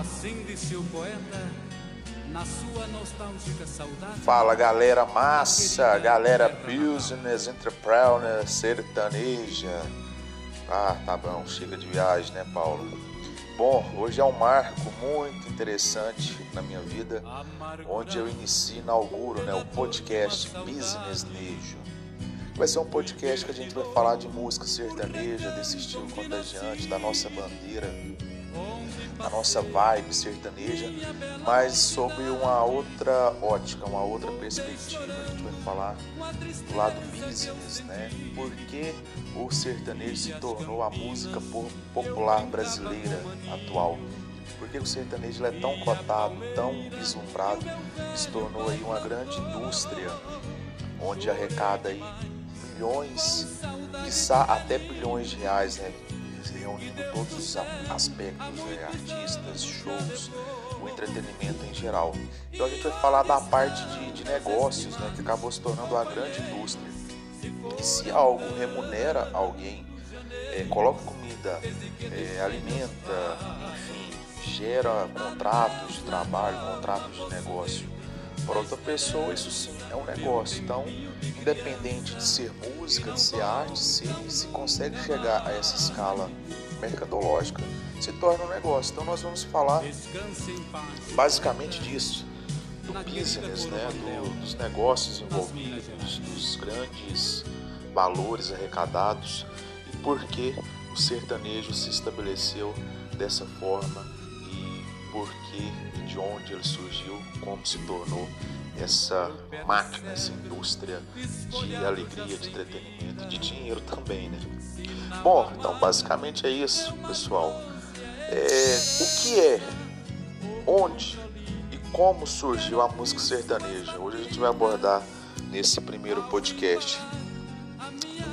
Assim disse o poeta na sua nostálgica saudade. Fala galera massa, galera business, entrepreneur, sertaneja. Ah, tá bom, chega de viagem, né, Paulo? Bom, hoje é um marco muito interessante na minha vida, onde eu inicio, inauguro né, o podcast Business Nejo. Vai ser um podcast que a gente vai falar de música sertaneja, desse estilo contagiante, da nossa bandeira, da nossa vibe sertaneja, mas sob uma outra ótica, uma outra perspectiva. A gente vai falar do lado business, né? Por que o sertanejo se tornou a música popular brasileira atual? Por que o sertanejo é tão cotado, tão vislumbrado, se tornou aí uma grande indústria onde arrecada aí milhões, quiçá até bilhões de reais, né? Reunindo todos os aspectos, né? artistas, shows, o entretenimento em geral. Então a gente vai falar da parte de, de negócios, né? que acabou se tornando uma grande indústria. E se algo remunera alguém, é, coloca comida, é, alimenta, enfim, gera contratos de trabalho, contratos de negócio para outra pessoa, isso sim é um negócio. Então, independente de ser música, de ser arte, se, se consegue chegar a essa escala mercadológica, se torna um negócio. Então, nós vamos falar basicamente disso, do business, né, do, dos negócios envolvidos, dos grandes valores arrecadados e por que o sertanejo se estabeleceu dessa forma e por que e de onde ele surgiu, como se tornou essa máquina, essa indústria de alegria, de entretenimento de dinheiro também, né? Bom, então basicamente é isso, pessoal. É, o que é, onde e como surgiu a música sertaneja? Hoje a gente vai abordar nesse primeiro podcast.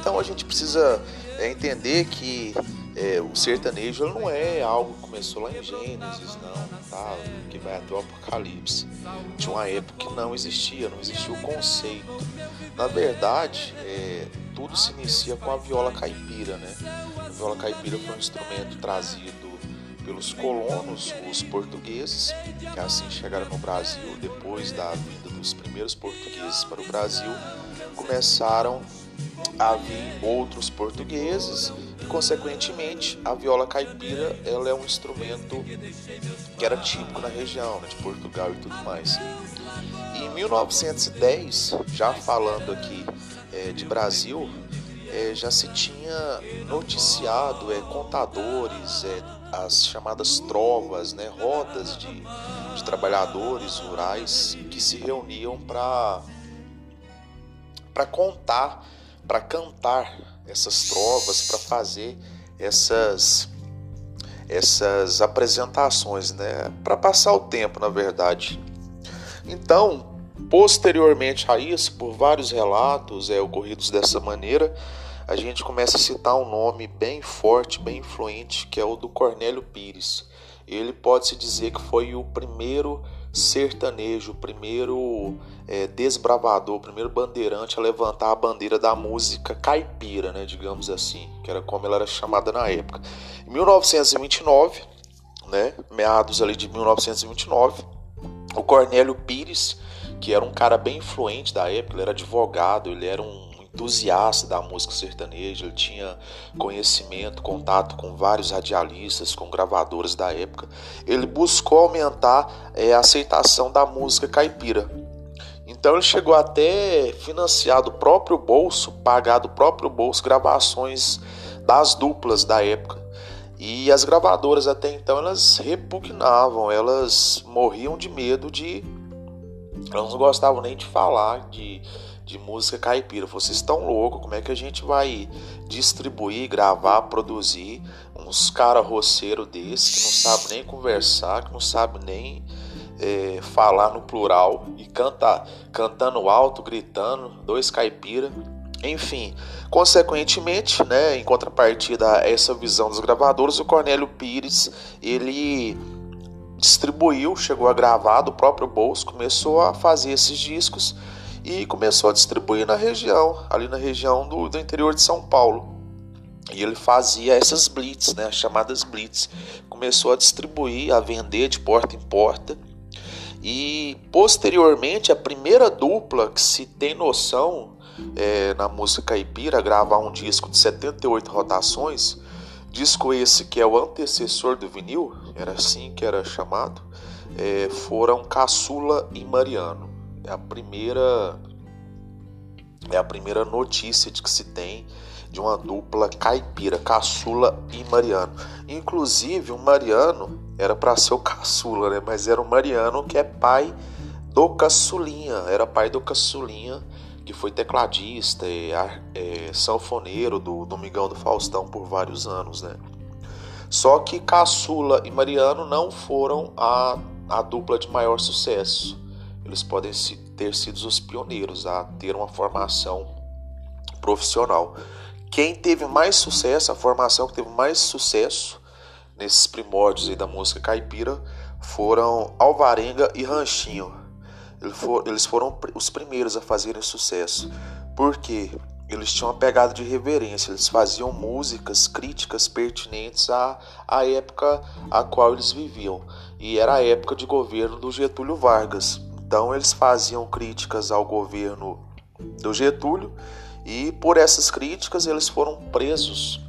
Então a gente precisa é, entender que é, o sertanejo não é algo que começou lá em Gênesis, não, tá? Que vai até o Apocalipse. Tinha uma época que não existia, não existia o conceito. Na verdade, é, tudo se inicia com a viola caipira, né? A viola caipira foi um instrumento trazido pelos colonos, os portugueses, que assim chegaram no Brasil depois da vinda dos primeiros portugueses para o Brasil, começaram a vir outros portugueses consequentemente, a viola caipira ela é um instrumento que era típico na região, né, de Portugal e tudo mais. E em 1910, já falando aqui é, de Brasil, é, já se tinha noticiado é, contadores, é, as chamadas trovas, né, rodas de, de trabalhadores rurais que se reuniam para para contar, para cantar essas trovas, para fazer essas essas apresentações, né, para passar o tempo, na verdade. Então, posteriormente a isso, por vários relatos é, ocorridos dessa maneira, a gente começa a citar um nome bem forte, bem influente, que é o do Cornélio Pires. Ele pode-se dizer que foi o primeiro sertanejo, o primeiro é, desbravador, o primeiro bandeirante a levantar a bandeira da música caipira, né, digamos assim, que era como ela era chamada na época. Em 1929, né, meados ali de 1929, o Cornélio Pires, que era um cara bem influente da época, ele era advogado, ele era um entusiasta da música sertaneja, ele tinha conhecimento, contato com vários radialistas, com gravadoras da época. Ele buscou aumentar é, a aceitação da música caipira. Então ele chegou até financiar do próprio bolso, pagar do próprio bolso gravações das duplas da época. E as gravadoras até então elas repugnavam, elas morriam de medo de elas não gostavam nem de falar de de música caipira. Vocês estão loucos, como é que a gente vai distribuir, gravar, produzir uns cara roceiro desse que não sabe nem conversar, que não sabe nem é, falar no plural e canta, cantando alto, gritando, dois caipira. Enfim, consequentemente, né, em contrapartida a essa visão dos gravadores, o Cornélio Pires, ele distribuiu, chegou a gravar do próprio bolso, começou a fazer esses discos e começou a distribuir na região, ali na região do, do interior de São Paulo. E ele fazia essas blitz, né, as chamadas blitz. Começou a distribuir, a vender de porta em porta. E posteriormente, a primeira dupla que se tem noção é, na música caipira, gravar um disco de 78 rotações, disco esse que é o antecessor do vinil, era assim que era chamado, é, foram Caçula e Mariano. É a primeira é a primeira notícia de que se tem de uma dupla caipira, Caçula e Mariano. Inclusive, o Mariano era para ser o Caçula, né? Mas era o Mariano que é pai do Caçulinha, era pai do Caçulinha, que foi tecladista e é, sanfoneiro do Domingão do Faustão por vários anos, né? Só que Caçula e Mariano não foram a, a dupla de maior sucesso. Eles podem ter sido os pioneiros a ter uma formação profissional. Quem teve mais sucesso, a formação que teve mais sucesso nesses primórdios da música caipira foram Alvarenga e Ranchinho. Eles foram os primeiros a fazerem sucesso. porque Eles tinham uma pegada de reverência, eles faziam músicas críticas pertinentes à, à época a qual eles viviam. E era a época de governo do Getúlio Vargas. Então eles faziam críticas ao governo do Getúlio e por essas críticas eles foram presos.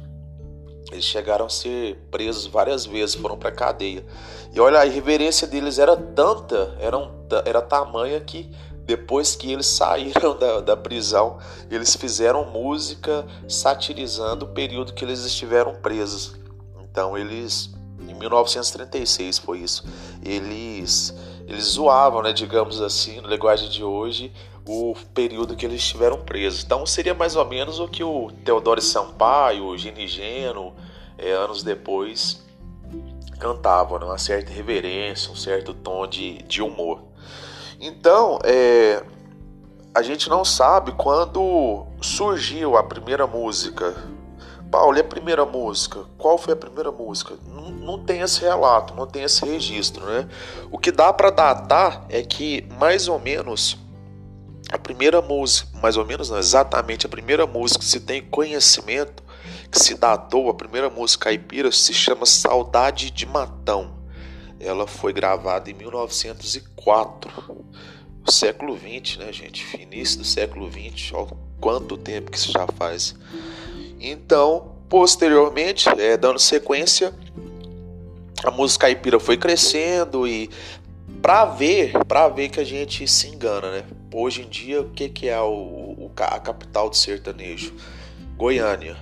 Eles chegaram a ser presos várias vezes, foram para cadeia. E olha, a irreverência deles era tanta, era, um, era tamanha que depois que eles saíram da, da prisão, eles fizeram música satirizando o período que eles estiveram presos. Então eles, em 1936 foi isso, eles eles zoavam, né, digamos assim, no linguagem de hoje, o período que eles estiveram presos. Então seria mais ou menos o que o Teodoro Sampaio, o Gini Geno, é, anos depois, cantavam, né? uma certa reverência, um certo tom de, de humor. Então, é, a gente não sabe quando surgiu a primeira música. Paulo, e a primeira música? Qual foi a primeira música? Não, não tem esse relato, não tem esse registro, né? O que dá para datar é que mais ou menos a primeira música, mais ou menos não, exatamente a primeira música que se tem conhecimento, que se datou, a primeira música caipira se chama Saudade de Matão. Ela foi gravada em 1904, século 20, né, gente? Início do século 20, olha quanto tempo que isso já faz. Então, posteriormente, é, dando sequência, a música caipira foi crescendo e para ver, para ver que a gente se engana, né? Hoje em dia, o que, que é o, o, a capital do sertanejo? Goiânia.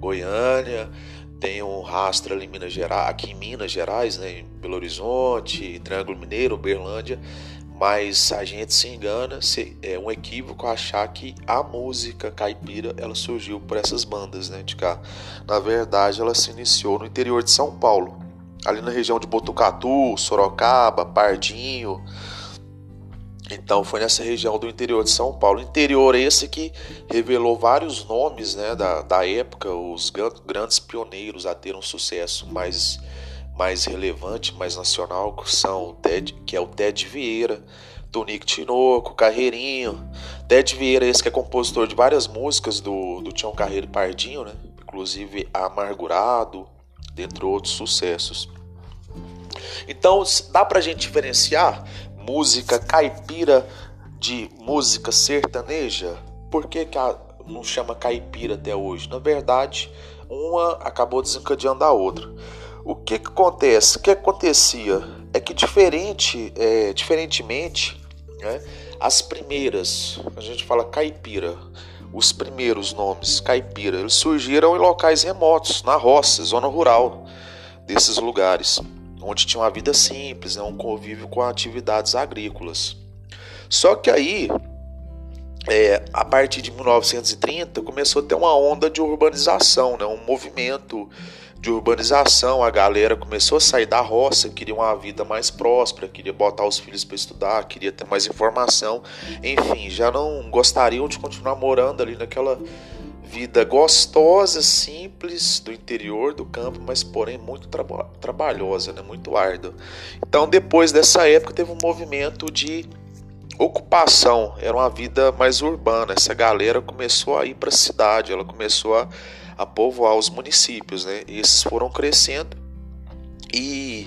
Goiânia tem um rastro ali em Minas Gerais, aqui em Minas Gerais, né, em Belo Horizonte, Triângulo Mineiro, Berlândia, mas a gente se engana, se, é um equívoco achar que a música caipira ela surgiu por essas bandas, né, de cá. Na verdade, ela se iniciou no interior de São Paulo, ali na região de Botucatu, Sorocaba, Pardinho, então foi nessa região do interior de São Paulo. Interior esse que revelou vários nomes né, da, da época, os grandes pioneiros a ter um sucesso mais, mais relevante, mais nacional, que são Ted, que é o Ted Vieira, Tonico Tinoco, Carreirinho. Ted Vieira, esse que é compositor de várias músicas do, do Tião Carreiro Pardinho, né? inclusive Amargurado, dentre outros sucessos. Então dá pra gente diferenciar música caipira de música sertaneja? Por que, que a, não chama caipira até hoje? Na verdade, uma acabou desencadeando a outra. O que, que acontece? O que acontecia é que diferente, é, diferentemente, né, as primeiras, a gente fala caipira, os primeiros nomes caipira, eles surgiram em locais remotos, na roça, zona rural desses lugares onde tinha uma vida simples, né, um convívio com atividades agrícolas. Só que aí, é, a partir de 1930, começou a ter uma onda de urbanização, né, um movimento de urbanização. A galera começou a sair da roça, queria uma vida mais próspera, queria botar os filhos para estudar, queria ter mais informação. Enfim, já não gostariam de continuar morando ali naquela vida gostosa, simples do interior do campo, mas porém muito traba trabalhosa, né? muito árdua. Então, depois dessa época, teve um movimento de ocupação, era uma vida mais urbana. Essa galera começou a ir para a cidade, ela começou a, a povoar os municípios, né? E esses foram crescendo e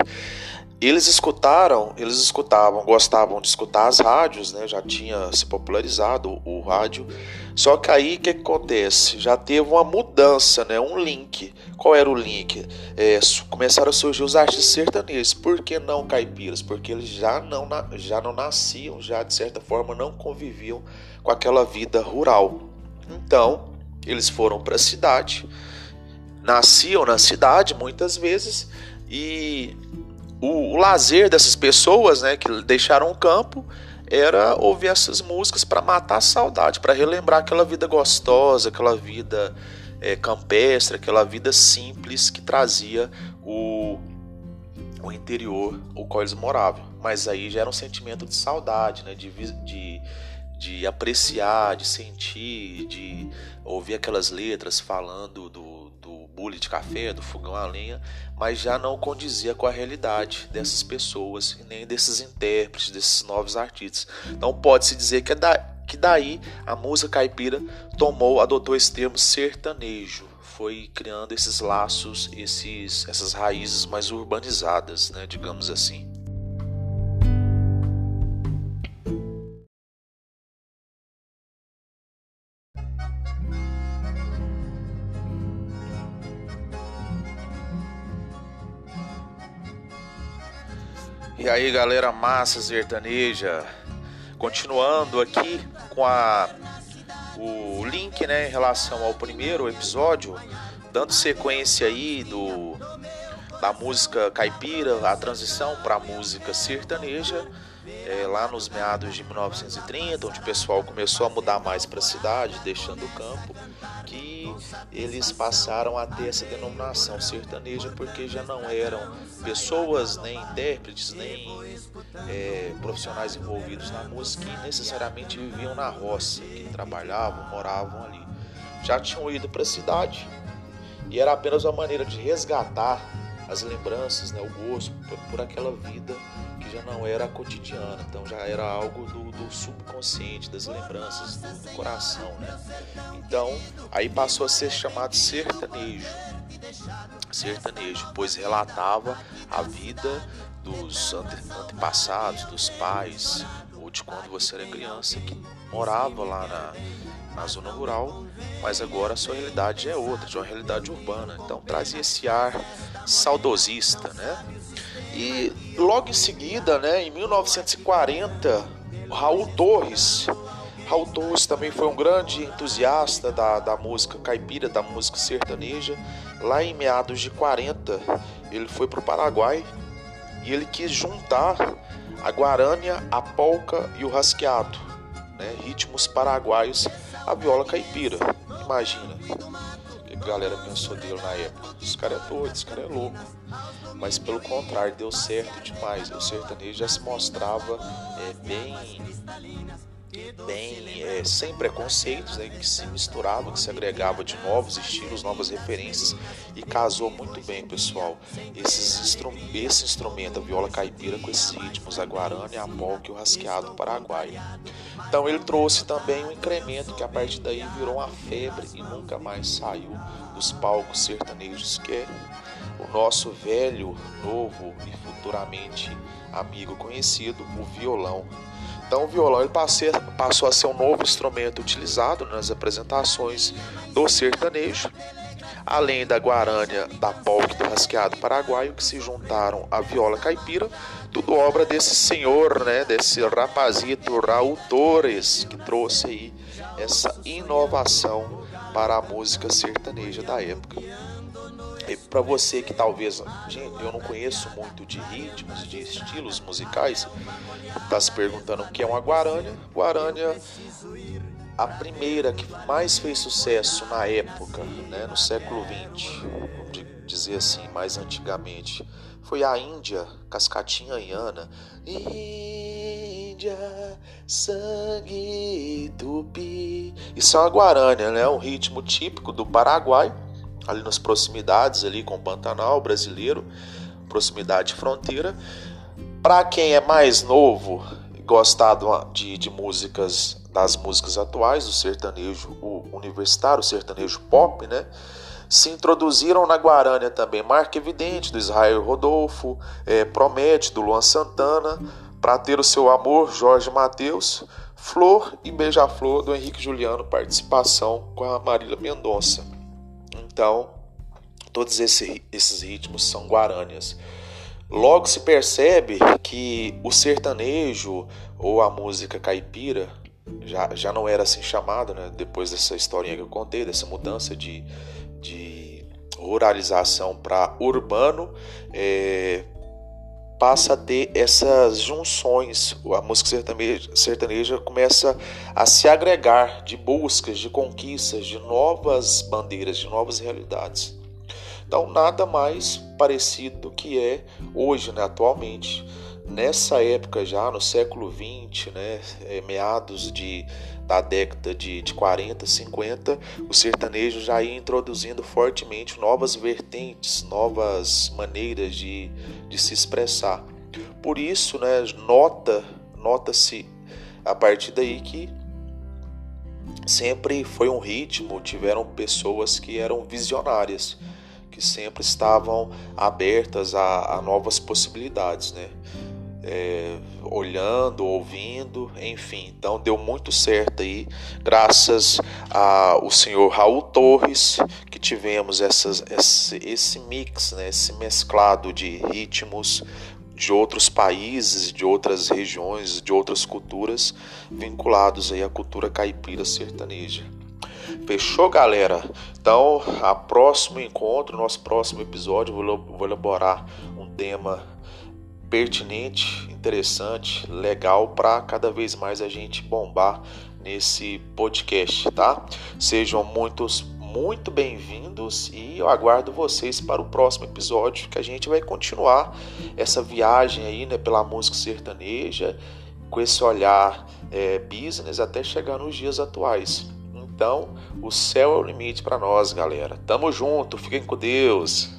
eles escutaram, eles escutavam, gostavam de escutar as rádios, né? Já tinha se popularizado o, o rádio. Só que aí o que, que, acontece? Já teve uma mudança, né? Um link. Qual era o link? É, começaram a surgir os artistas sertanejos. Por que não caipiras? Porque eles já não, já não nasciam, já de certa forma não conviviam com aquela vida rural. Então, eles foram para a cidade, nasciam na cidade muitas vezes e o, o lazer dessas pessoas, né, que deixaram o campo, era ouvir essas músicas para matar a saudade, para relembrar aquela vida gostosa, aquela vida é, campestre, aquela vida simples que trazia o, o interior, o qual eles moravam. Mas aí já era um sentimento de saudade, né, de, de, de apreciar, de sentir, de ouvir aquelas letras falando do bule de café, do fogão a lenha, mas já não condizia com a realidade dessas pessoas e nem desses intérpretes, desses novos artistas. Então pode-se dizer que, é da, que daí a música caipira tomou, adotou esse termo sertanejo, foi criando esses laços, esses, essas raízes mais urbanizadas, né, digamos assim. E aí galera massa sertaneja, continuando aqui com a o link, né, em relação ao primeiro episódio, dando sequência aí do da música caipira, a transição para a música sertaneja é, lá nos meados de 1930, onde o pessoal começou a mudar mais para a cidade, deixando o campo, que eles passaram a ter essa denominação sertaneja porque já não eram pessoas, nem intérpretes, nem é, profissionais envolvidos na música que necessariamente viviam na roça, que trabalhavam, moravam ali. Já tinham ido para a cidade e era apenas uma maneira de resgatar as lembranças, né, o gosto por, por aquela vida já não era cotidiana, então já era algo do, do subconsciente, das lembranças, do, do, coração, né? Então, aí passou a ser chamado sertanejo. Sertanejo, pois relatava a vida dos antepassados, dos pais, ou de quando você era criança, que morava lá na, na zona rural, mas agora a sua realidade é outra, de uma realidade urbana. Então trazia esse ar saudosista, né? E logo em seguida, né, em 1940, Raul Torres. Raul Torres também foi um grande entusiasta da, da música caipira, da música sertaneja. Lá em meados de 40, ele foi para o Paraguai e ele quis juntar a guarânia, a polca e o rasqueado, né, ritmos paraguaios, a viola caipira. Imagina, galera pensou dele na época. Esse cara é doido, esse cara é louco mas pelo contrário, deu certo demais. O sertanejo já se mostrava é, bem, bem é, sem preconceitos, né, que se misturava, que se agregava de novos estilos, novas referências e casou muito bem, pessoal. Esses esse instrumento, a viola caipira, com esses ritmos, a guarani, a polca e o rasqueado paraguaio. Então ele trouxe também um incremento que a partir daí virou uma febre e nunca mais saiu dos palcos sertanejos, que é o nosso velho, novo e futuramente amigo conhecido, o violão. Então, o violão ele passou a ser um novo instrumento utilizado nas apresentações do sertanejo, além da guarânia, da polca e do rasqueado paraguaio, que se juntaram à viola caipira, tudo obra desse senhor, né, desse rapazito Raul Torres, que trouxe aí essa inovação para a música sertaneja da época para você que talvez, gente, eu não conheço muito de ritmos, de estilos musicais, está se perguntando o que é uma guarânia. Guarânia, a primeira que mais fez sucesso na época, né, no século XX, vamos dizer assim, mais antigamente, foi a Índia, Cascatinha Iana. Índia, sangue tupi. Isso é uma guarânia, né? Um ritmo típico do Paraguai ali nas proximidades ali com o Pantanal brasileiro, proximidade fronteira. Para quem é mais novo e gostar de, de músicas das músicas atuais, do sertanejo o universitário, o sertanejo pop, né? se introduziram na Guarânia também Marca Evidente, do Israel Rodolfo, é, Promete, do Luan Santana, Para Ter o Seu Amor, Jorge Mateus, Flor e Beija-Flor, do Henrique Juliano, participação com a Marília Mendonça. Então, todos esse, esses ritmos são guarânias. Logo se percebe que o sertanejo ou a música caipira já, já não era assim chamada, né? depois dessa historinha que eu contei, dessa mudança de, de ruralização para urbano, é, passa a ter essas junções. A música sertaneja, sertaneja começa a se agregar de buscas, de conquistas, de novas bandeiras, de novas realidades. Então, nada mais parecido do que é hoje, né, atualmente. Nessa época já, no século XX, né, é, meados de, da década de, de 40, 50, o sertanejo já ia introduzindo fortemente novas vertentes, novas maneiras de, de se expressar. Por isso, né, nota, nota-se a partir daí que sempre foi um ritmo, tiveram pessoas que eram visionárias que sempre estavam abertas a, a novas possibilidades, né? É, olhando, ouvindo, enfim. Então deu muito certo aí, graças ao senhor Raul Torres, que tivemos essas, esse, esse mix, né, esse mesclado de ritmos de outros países, de outras regiões, de outras culturas, vinculados aí à cultura caipira sertaneja. Fechou, galera? Então, a próximo encontro, nosso próximo episódio, vou, elaborar um tema pertinente, interessante, legal para cada vez mais a gente bombar nesse podcast, tá? Sejam muitos muito bem-vindos e eu aguardo vocês para o próximo episódio que a gente vai continuar essa viagem aí, né, pela música sertaneja com esse olhar é, business até chegar nos dias atuais. Então, o céu é o limite para nós, galera. Tamo junto, fiquem com Deus.